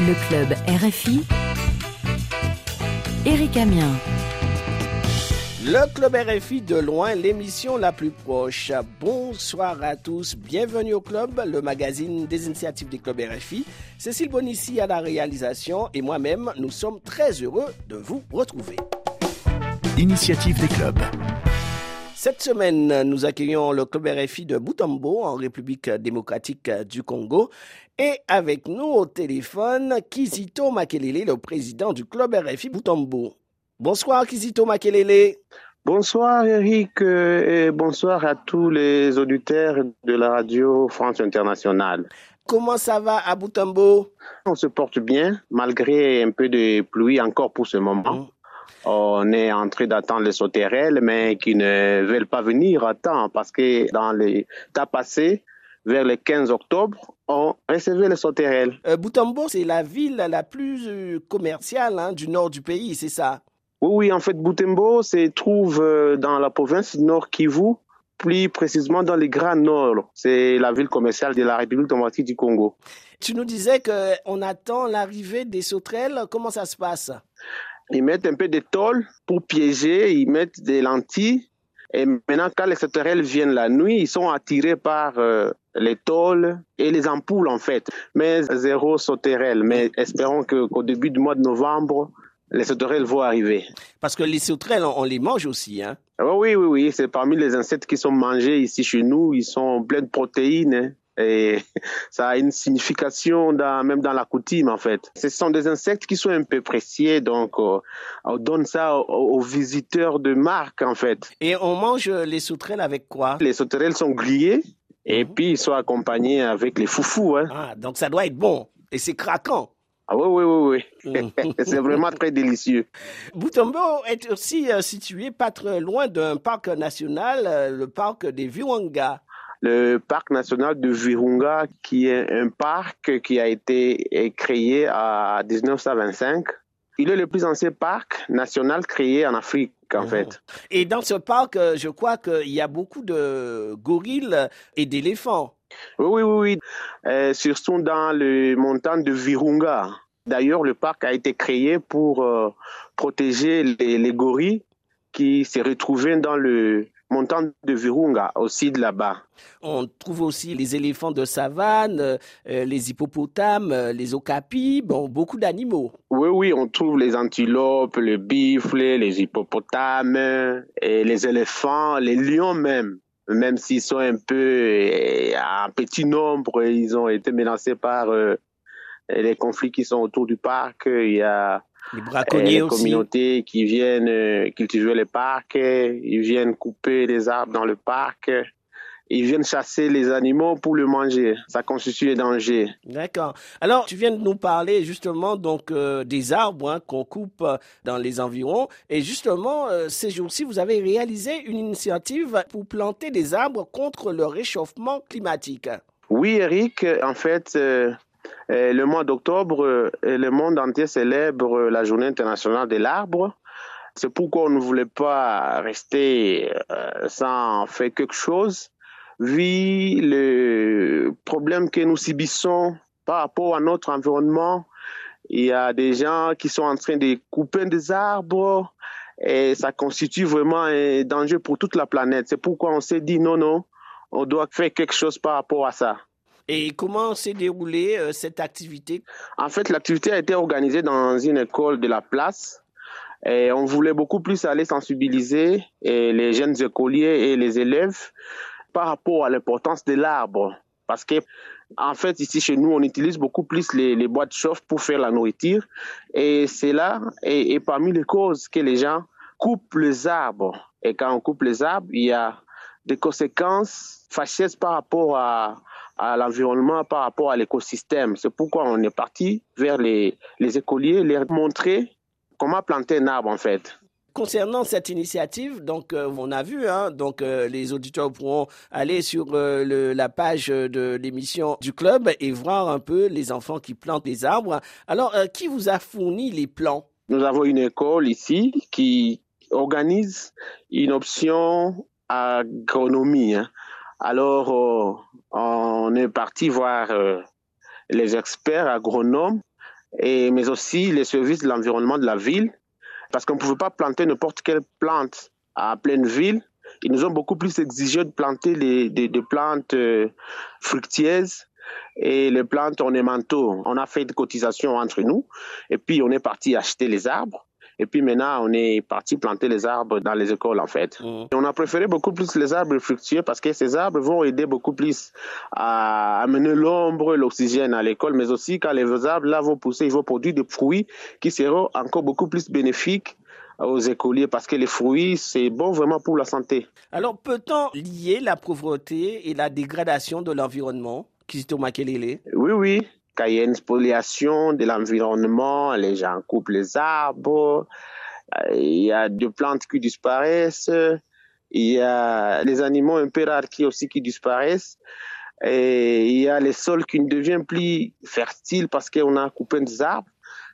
Le club RFI. Éric Amien. Le Club RFI de loin, l'émission la plus proche. Bonsoir à tous, bienvenue au Club, le magazine des initiatives des clubs RFI. Cécile Bonissi à la réalisation et moi-même, nous sommes très heureux de vous retrouver. Initiative des clubs. Cette semaine, nous accueillons le Club RFI de Boutambo en République démocratique du Congo. Et avec nous au téléphone, Kizito Makelele, le président du Club RFI Boutambo. Bonsoir Kizito Makelele. Bonsoir Eric et bonsoir à tous les auditeurs de la radio France Internationale. Comment ça va à Boutambo? On se porte bien malgré un peu de pluie encore pour ce moment. On est en train d'attendre les sauterelles, mais qui ne veulent pas venir à temps parce que dans les temps passés, vers le 15 octobre, on recevait les sauterelles. Euh, Boutambo, c'est la ville la plus euh, commerciale hein, du nord du pays, c'est ça? Oui, oui, en fait, Boutembo se trouve euh, dans la province Nord Kivu, plus précisément dans le Grand Nord. C'est la ville commerciale de la République démocratique du Congo. Tu nous disais qu'on attend l'arrivée des sauterelles. Comment ça se passe? Ils mettent un peu de tôle pour piéger, ils mettent des lentilles. Et maintenant, quand les sauterelles viennent la nuit, ils sont attirés par euh, les tôles et les ampoules, en fait. Mais zéro sauterelle. Mais espérons qu'au début du mois de novembre, les sauterelles vont arriver. Parce que les sauterelles, on, les mange aussi. Hein Ah Oui, oui, oui. C'est parmi les insectes qui sont mangés ici chez nous. Ils sont pleins de protéines. hein. Et ça a une signification dans, même dans la coutume, en fait. Ce sont des insectes qui sont un peu précieux, donc euh, on donne ça aux, aux visiteurs de marque, en fait. Et on mange les sauterelles avec quoi? Les sauterelles sont grillées et Mhm. puis ils sont accompagnés avec les foufous. Hein. Ah, donc ça doit être bon. Et c'est craquant. Ah oui, oui, oui, oui. Mhm. C'est vraiment très délicieux. Boutombo est aussi euh, situé pas très loin d'un parc national, euh, le parc des Virunga. Le parc national de Virunga, qui est un parc qui a été créé en 1925. Il est le plus ancien parc national créé en Afrique, en Mhm. fait. Et dans ce parc, euh, je crois qu'il y a beaucoup de gorilles et d'éléphants. Oui, oui, oui, oui. Euh, surtout dans le montant de Virunga. D'ailleurs, le parc a été créé pour euh, protéger les, les gorilles qui se retrouvaient dans le montant de Virunga, aussi de là-bas. On trouve aussi les éléphants de savane, euh, les hippopotames, euh, les okapis, bon, beaucoup d'animaux. Oui, oui, on trouve les antilopes, les buffles, les hippopotames, et les éléphants, les lions même. Même s'ils sont un peu euh, en petit nombre, ils ont été menacés par euh, les conflits qui sont autour du parc. Il y a Les euh, braconniers les aussi. communautés qui viennent euh, cultiver les parcs, ils viennent couper les arbres dans le parc, ils viennent chasser les animaux pour le manger. Ça constitue un danger. D'accord. Alors, tu viens de nous parler justement donc euh, des arbres hein, qu'on coupe euh, dans les environs. Et justement, euh, ces jours-ci, vous avez réalisé une initiative pour planter des arbres contre le réchauffement climatique. Oui, Eric, en fait, euh, le mois d'octobre, euh, le monde entier célèbre la journée internationale de l'arbre. C'est pourquoi on ne voulait pas rester euh, sans faire quelque chose, vu le problème que nous subissons par rapport à notre environnement. Il y a des gens qui sont en train de couper des arbres et ça constitue vraiment un danger pour toute la planète. C'est pourquoi on s'est dit non, non, on doit faire quelque chose par rapport à ça. Et comment s'est déroulée euh, cette activité? En fait, l'activité a été organisée dans une école de la place. Et on voulait beaucoup plus aller sensibiliser les jeunes écoliers et les élèves par rapport à l'importance de l'arbre. Parce que, en fait, ici chez nous, on utilise beaucoup plus les, les boîtes chauffe pour faire la nourriture. Et c'est là, et, et parmi les causes que les gens coupent les arbres. Et quand on coupe les arbres, il y a des conséquences fâcheuses par rapport à, à l'environnement, par rapport à l'écosystème. C'est pourquoi on est parti vers les, les écoliers, leur montrer comment planter un arbre en fait. Concernant cette initiative, donc euh, on a vu, hein, donc euh, les auditeurs pourront aller sur euh, le- la page de l'émission du club et voir un peu les enfants qui plantent des arbres. Alors, qui vous a fourni les plans? Nous avons une école ici qui organise une option agronomie. hein. Alors, euh, on est parti voir euh, les experts agronomes et, mais aussi les services de l'environnement de la ville, parce qu'on ne pouvait pas planter n'importe quelle plante à pleine ville. Ils nous ont beaucoup plus exigé de planter des, plantes euh, et les plantes ornementaux. On a fait des cotisations entre nous et puis on est parti acheter les arbres. Et puis maintenant, on est parti planter les arbres dans les écoles, en fait. Mmh. on a préféré beaucoup plus les arbres fructueux parce que ces arbres vont aider beaucoup plus à amener l'ombre, l'oxygène à l'école, mais aussi quand les arbres là vont pousser, ils vont produire des fruits qui seront encore beaucoup plus bénéfiques aux écoliers parce que les fruits, c'est bon vraiment pour la santé. Alors, peut-on lier la pauvreté et la dégradation de l'environnement oui, oui. Quand il y a une spoliation de l'environnement, les gens coupent les arbres, il y a des plantes qui disparaissent, il y a les animaux un peu rares qui aussi qui disparaissent. Et il y a les sols qui ne deviennent plus fertiles parce qu'on a coupé des arbres.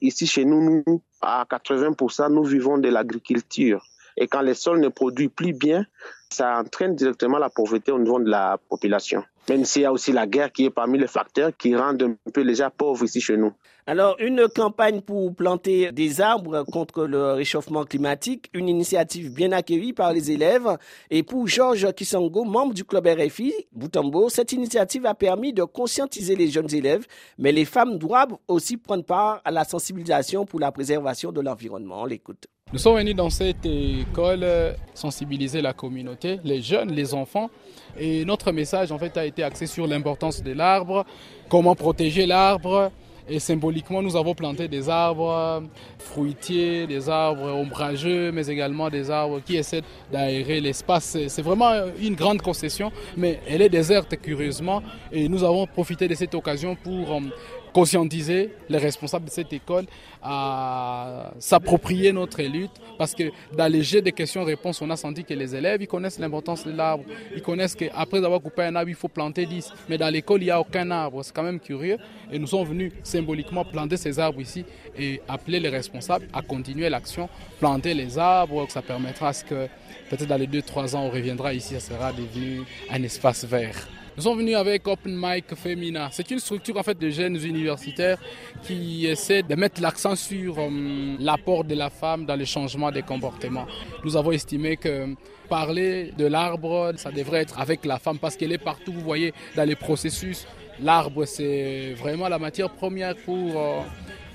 Ici, chez nous, à 80%, nous vivons de l'agriculture. Et quand les sols ne produisent plus bien, ça entraîne directement la pauvreté au niveau de la population. Même s'il y a aussi la guerre qui est parmi les facteurs qui rendent un peu les gens pauvres ici chez nous. Alors, une campagne pour planter des arbres contre le réchauffement climatique, une initiative bien accueillie par les élèves. Et pour Georges Kisango, membre du club RFI Boutambo, cette initiative a permis de conscientiser les jeunes élèves, mais les femmes doivent aussi prendre part à la sensibilisation pour la préservation de l'environnement. On l'écoute. Nous sommes venus dans cette école sensibiliser la communauté, les jeunes, les enfants. Et notre message en fait a été axé sur l'importance de l'arbre, comment protéger l'arbre. Et symboliquement, nous avons planté des arbres fruitiers, des arbres ombrageux, mais également des arbres qui essaient d'aérer l'espace. C'est vraiment une grande concession, mais elle est déserte curieusement. Et nous avons profité de cette occasion pour euh, conscientiser les responsables de cette école à s'approprier notre lutte parce que dans les jeux de questions-réponses, on a senti que les élèves, ils connaissent l'importance de l'arbre. Ils connaissent qu'après avoir coupé un arbre, il faut planter 10. Mais dans l'école, il n'y a aucun arbre. C'est quand même curieux. Et nous sommes venus symboliquement planter ces arbres ici et appeler les responsables à continuer l'action, planter les arbres. Ça permettra à ce que peut-être dans les 2-3 ans, on reviendra ici, ça sera devenu un espace vert. Nous sommes venus avec Open Mic Femina. C'est une structure en fait de jeunes universitaires qui essaie de mettre l'accent sur euh, l'apport de la femme dans le changement des comportements. Nous avons estimé que parler de l'arbre, ça devrait être avec la femme parce qu'elle est partout, vous voyez, dans les processus. L'arbre, c'est vraiment la matière première pour euh,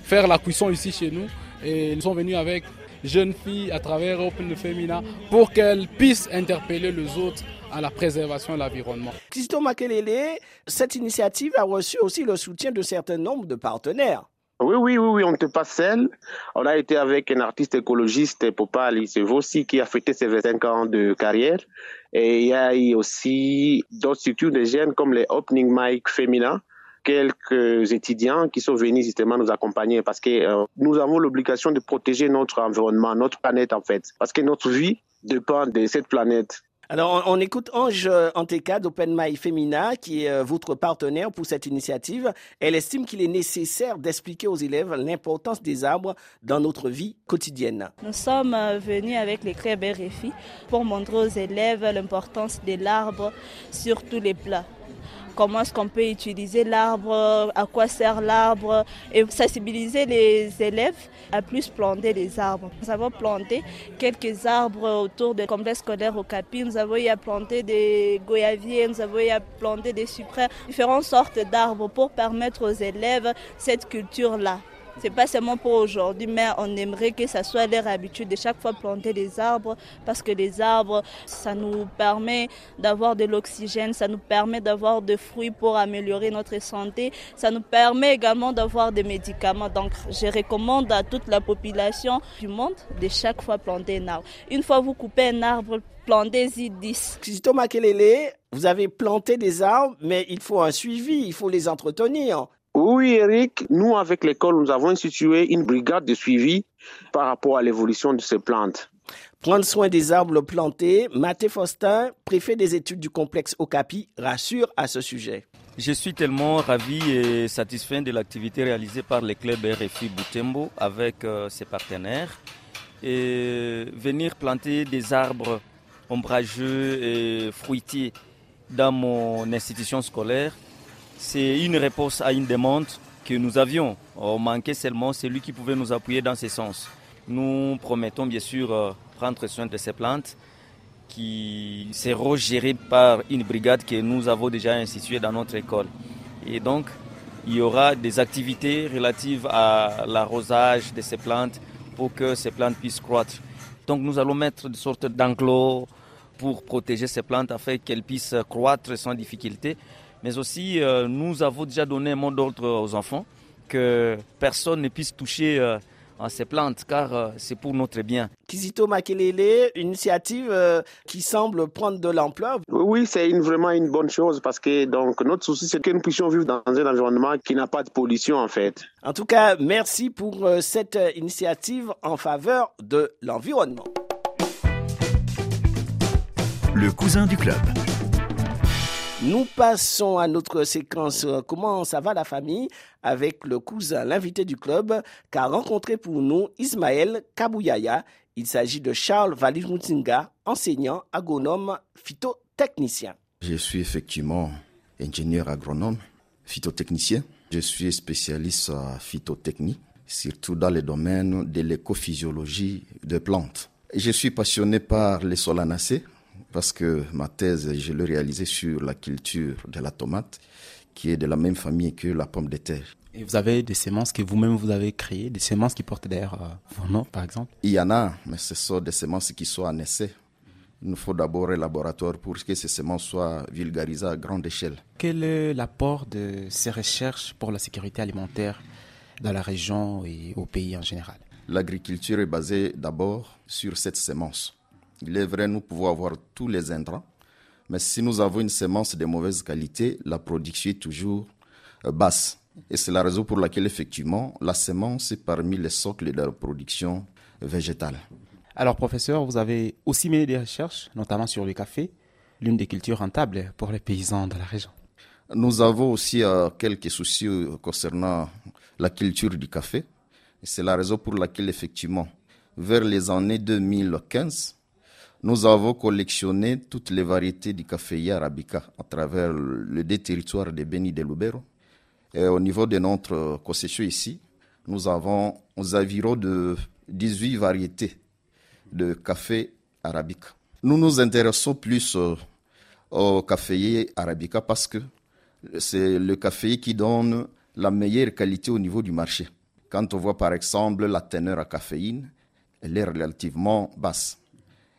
faire la cuisson ici chez nous. Et nous sommes venus avec jeunes filles à travers Open Femina pour qu'elles puissent interpeller les autres à la préservation de l'environnement. Christo Makelele, cette initiative a reçu aussi le soutien de certains nombres de partenaires. Oui, oui, oui, oui, on n'était pas seul. On a été avec un artiste écologiste, Popal aussi, qui a fêté ses 25 ans de carrière. Et il y a eu aussi d'autres structures de jeunes comme les Opening Mic Féminin, quelques étudiants qui sont venus justement nous accompagner parce que euh, nous avons l'obligation de protéger notre environnement, notre planète en fait, parce que notre vie dépend de cette planète. Alors, on, écoute Ange Anteka d'Open My Femina, qui est euh, votre partenaire pour cette initiative. Elle estime qu'il est nécessaire d'expliquer aux élèves l'importance des arbres dans notre vie quotidienne. Nous sommes euh, venus avec les clubs RFI pour montrer aux élèves l'importance de l'arbre sur tous les plats comment est-ce qu'on peut utiliser l'arbre, à quoi sert l'arbre et sensibiliser les élèves à plus planter des arbres. Nous avons planté quelques arbres autour du complexe scolaire au Capi. Nous avons eu à planter des goyaviers, nous avons eu à planter des cyprès, différentes sortes d'arbres pour permettre aux élèves cette culture-là. C'est pas seulement pour aujourd'hui, mais on aimerait que ça soit leur habitude de chaque fois planter des arbres parce que les arbres, ça nous permet d'avoir de l'oxygène, ça nous permet d'avoir des fruits pour améliorer notre santé, ça nous permet également d'avoir des médicaments. Donc, je recommande à toute la population du monde de chaque fois planter un arbre. Une fois vous coupez un arbre, plantez-y 10. Thomas Kelele, vous avez planté des arbres, mais il faut un suivi, il faut les entretenir. Oui, Eric, nous, avec l'école, nous avons institué une brigade de suivi par rapport à l'évolution de ces plantes. Prendre soin des arbres plantés, Mathé Faustin, préfet des études du complexe Okapi, rassure à ce sujet. Je suis tellement ravi et satisfait de l'activité réalisée par le club RFI Boutembo avec euh, ses partenaires. Et venir planter des arbres ombrageux et fruitiers dans mon institution scolaire, c'est une réponse à une demande que nous avions. On manquait seulement celui qui pouvait nous appuyer dans ce sens. Nous promettons bien sûr euh, prendre soin de ces plantes qui seront gérées par une brigade que nous avons déjà instituée dans notre école. Et donc, il y aura des activités relatives à l'arrosage de ces plantes pour que ces plantes puissent croître. Donc nous allons mettre une sorte d'enclos pour protéger ces plantes afin qu'elles puissent croître sans difficulté. Mais aussi, euh, nous avons déjà donné un mot d'ordre aux enfants que personne ne puisse toucher euh, à ces plantes car euh, c'est pour notre bien. Kizito Makelele, une initiative qui semble prendre de l'ampleur. Oui, c'est une, vraiment une bonne chose parce que donc notre souci c'est que nous puissions vivre dans un environnement qui n'a pas de pollution en fait. En tout cas, merci pour cette initiative en faveur de l'environnement. Le cousin du club. Nous passons à notre séquence Comment ça va la famille? Avec le cousin, l'invité du club, qu'a rencontré pour nous Ismaël Kabouyaya. Il s'agit de Charles Valir enseignant agronome phytotechnicien. Je suis effectivement ingénieur agronome phytotechnicien. Je suis spécialiste en phytotechnie, surtout dans le domaine de l'écophysiologie des plantes. Je suis passionné par les solanacées, parce que ma thèse, je l'ai réalisée sur la culture de la tomate, qui est de la même famille que la pomme de terre. Et vous avez des semences que vous-même vous avez créées, des semences qui portent d'ailleurs euh, vos noms, par exemple? Il y en a, mais ce sont des semences qui sont en essai. Il nous faut d'abord un laboratoire pour que ces semences soient vulgarisées à grande échelle. Quel est l'apport de ces recherches pour la sécurité alimentaire dans la région et au pays en général? L'agriculture est basée d'abord sur cette semence. Il est vrai, nous pouvons avoir tous les intrants, mais si nous avons une semence de mauvaise qualité, la production est toujours euh, basse. Et c'est la raison pour laquelle, effectivement, la semence est parmi les socles de la production végétale. Alors, professeur, vous avez aussi mené des recherches, notamment sur le café, l'une des cultures rentables pour les paysans de la région. Nous avons aussi euh, quelques soucis euh, concernant la culture du café. C'est la raison pour laquelle, effectivement, vers les années 2015, nous avons collectionné toutes les variétés du café arabica à travers le deux territoires de Beni de Lubero. Et au niveau de notre concession ici, nous avons environ de 18 variétés de café arabica. Nous nous intéressons plus euh, au café arabica parce que c'est le café qui donne la meilleure qualité au niveau du marché. Quand on voit par exemple la teneur à caféine, elle est relativement basse.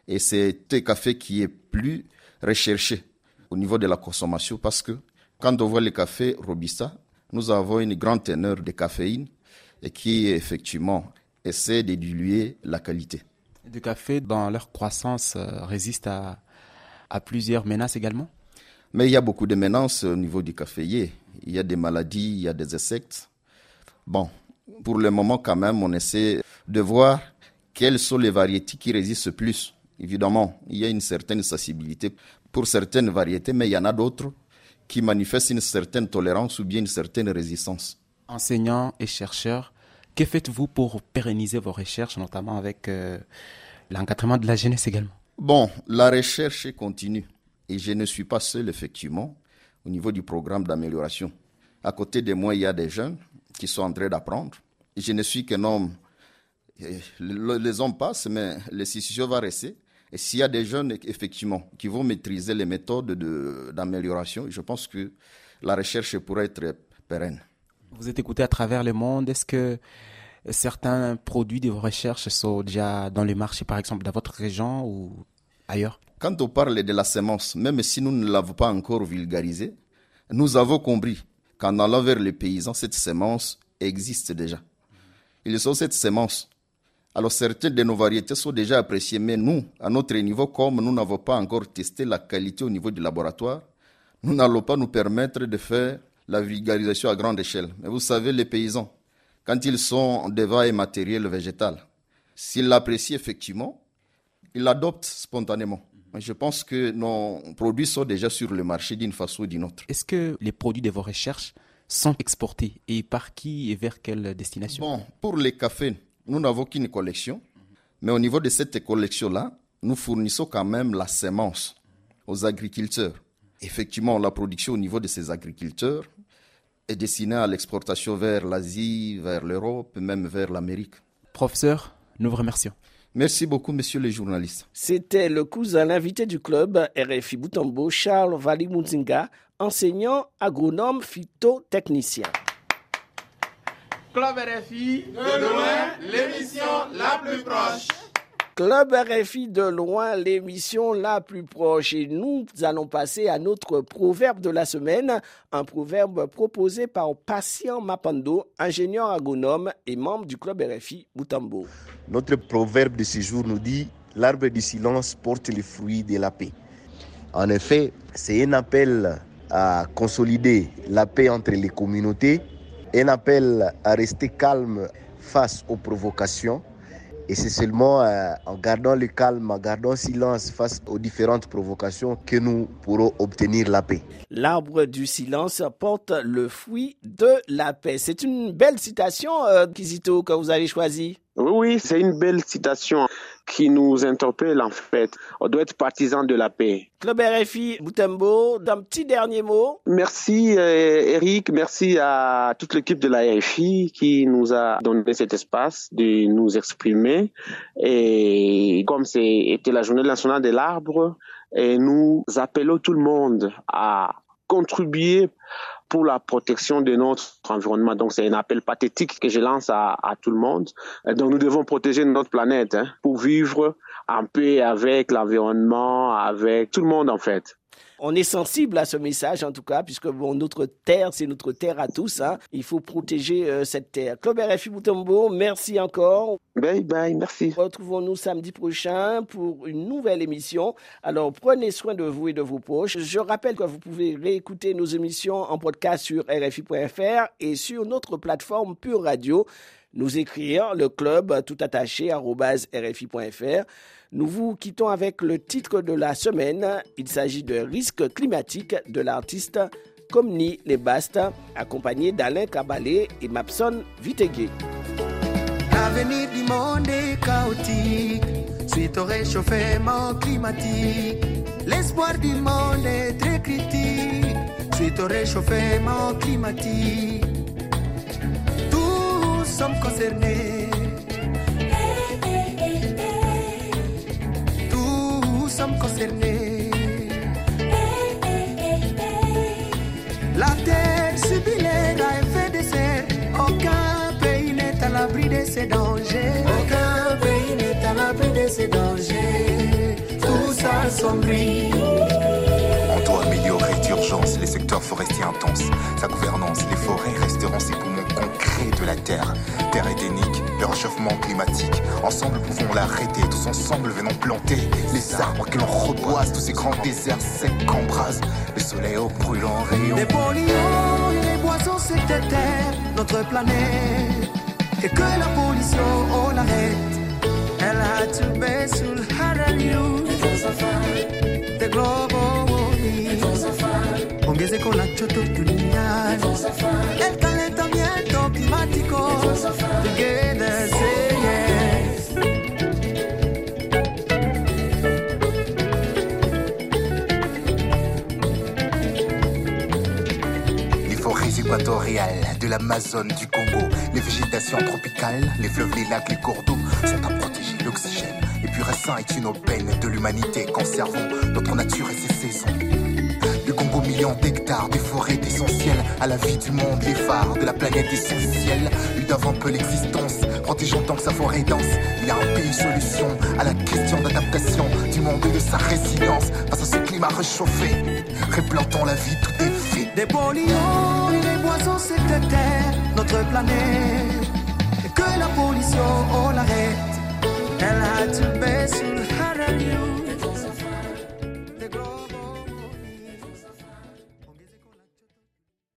Et c'est un café qui est plus recherché au niveau de la consommation parce que quand on voit le café Robusta, nous avons une grande teneur de caféine et qui effectivement essaie de diluer la qualité. Le café, dans leur croissance, euh, résiste à, à plusieurs menaces également? Mais il y a beaucoup de menaces au niveau du caféier. Il y a des maladies, il y a des insectes. Bon, pour le moment quand même, on essaie de voir quelles sont les variétés qui résistent plus Évidemment, il y a une certaine sensibilité pour certaines variétés, mais il y en a d'autres qui manifestent une certaine tolérance ou bien une certaine résistance. Enseignants et chercheurs, que faites-vous pour pérenniser vos recherches, notamment avec euh, l'encadrement de la jeunesse également? Bon, la recherche continue et je ne suis pas seul, effectivement, au niveau du programme d'amélioration. À côté de moi, il y a des jeunes qui sont en train d'apprendre. Je ne suis qu'un homme. Les hommes passent, mais l'institution va rester. Et s'il y a des jeunes, effectivement, qui vont maîtriser les méthodes d'amélioration, je pense que la recherche pourrait être pérenne. Vous êtes écouté à travers le monde. Est-ce que certains produits de vos recherches sont déjà dans les marchés, par exemple, dans votre région ou ailleurs? Quand on parle de la semence, même si nous ne l'avons pas encore vulgarisée, nous avons compris qu'en allant vers les paysans, cette semence existe déjà. Ils sont cette semence alors certaines de nos variétés sont déjà appréciées, mais nous, à notre niveau, comme nous n'avons pas encore testé la qualité au niveau du laboratoire, nous n'allons pas nous permettre de faire la vulgarisation à grande échelle. Mais vous savez, les paysans, quand ils sont devant un matériel végétal, s'ils l'apprécient effectivement, ils l'adoptent spontanément. Je pense que nos produits sont déjà sur le marché d'une façon ou d'une autre. Est-ce que les produits de vos recherches sont exportés et par qui et vers quelle destination? Bon, pour les cafés, nous n'avons qu'une collection, mais au niveau de cette collection-là, nous fournissons quand même la semence aux agriculteurs. Effectivement, la production au niveau de ces agriculteurs est destiné à l'exportation vers l'Asie, vers l'Europe, même vers l'Amérique. Professeur, nous vous remercions. Merci beaucoup, messieurs les journalistes. C'était le cousin invité du club RFI Boutambo, Charles Vali enseignant agronome phytotechnicien. Club RFI, de loin, l'émission la plus proche. Club RFI de loin, l'émission la plus proche. Et nous allons passer à notre proverbe de la semaine, un proverbe proposé par Patient Mapando, ingénieur agronome et membre du Club RFI Boutambo. Notre proverbe de ce jour nous dit L'arbre du silence porte les fruits de la paix. En effet, c'est un appel à consolider la paix entre les communautés, un appel à rester calme face aux provocations et c'est seulement euh, en gardant le calme, en gardant silence face aux différentes provocations que nous pourrons obtenir la paix. L'arbre du silence porte le fruit de la paix. C'est une belle citation, euh, Kizito, que vous avez choisie. Oui, oui, c'est une belle citation qui nous interpelle en fait. On doit être partisan de la paix. Club RFI, Boutembo, d'un petit dernier mot. Merci euh, Eric, merci à toute l'équipe de la RFI qui nous a donné cet espace de nous exprimer. Et comme c'était la journée nationale de l'arbre, et nous appelons tout le monde à contribuer pour la protection de notre environnement. Donc c'est un appel pathétique que je lance à, tout le monde. Donc nous devons protéger notre planète hein, pour vivre en paix avec l'environnement, avec tout le monde en fait on est sensible à ce message en tout cas, puisque bon, notre terre, c'est notre terre à tous. Hein. Il faut protéger euh, cette terre. Club RFI Boutombo, merci encore. Bye bye, merci. Retrouvons-nous samedi prochain pour une nouvelle émission. Alors prenez soin de vous et de vos proches. Je rappelle que vous pouvez réécouter nos émissions en podcast sur RFI.fr et sur notre plateforme Pure Radio. Nous écrire le club tout attaché rfi.fr. Nous vous quittons avec le titre de la semaine. Il s'agit de Risque climatique de l'artiste Comni Les Bastes, accompagné d'Alain Cabalé et Mapson Vitegué. L'avenir du monde est chaotique suite au réchauffement climatique. L'espoir du monde est très critique suite au réchauffement climatique. Tous sommes concernés sommes concernés. La terre subit les effets de serre. Aucun pays n'est à l'abri de ces dangers. Aucun pays n'est à l'abri de ces dangers. Tout s'assombrit. On doit améliorer d'urgence les secteurs forestiers intenses. Sa gouvernance, les forêts resteront ses poumons la terre. Terre édénique, le réchauffement climatique. Ensemble, pouvons l'arrêter. Tous ensemble, venons planter les arbres que l'on reboise. Tous ces grands déserts secs le soleil au brûlant rayon. Les polluants et les boissons terre notre planète. Et que la pollution, on l'arrête. Elle a baissé sous le The global warming. Les forêts équatoriales de l'Amazone, du Congo, les végétations tropicales, les fleuves, les lacs, les cours d'eau sont à protéger. L'oxygène et pur est une aubaine de l'humanité. Conservons notre nature et ses saisons. Millions d'hectares de forêts essentielles à la vie du monde, les phares de la planète essentielle. Lui d'avant peu l'existence, protégeons tant que sa forêt dense. Il y a un pays solution à la question d'adaptation du monde et de sa résilience face à ce climat réchauffé. Réplantons la vie, tout est fait. Des polluants et des boissons, c'est terre, notre planète. Et que la pollution, on l'arrête. Elle a tout baissé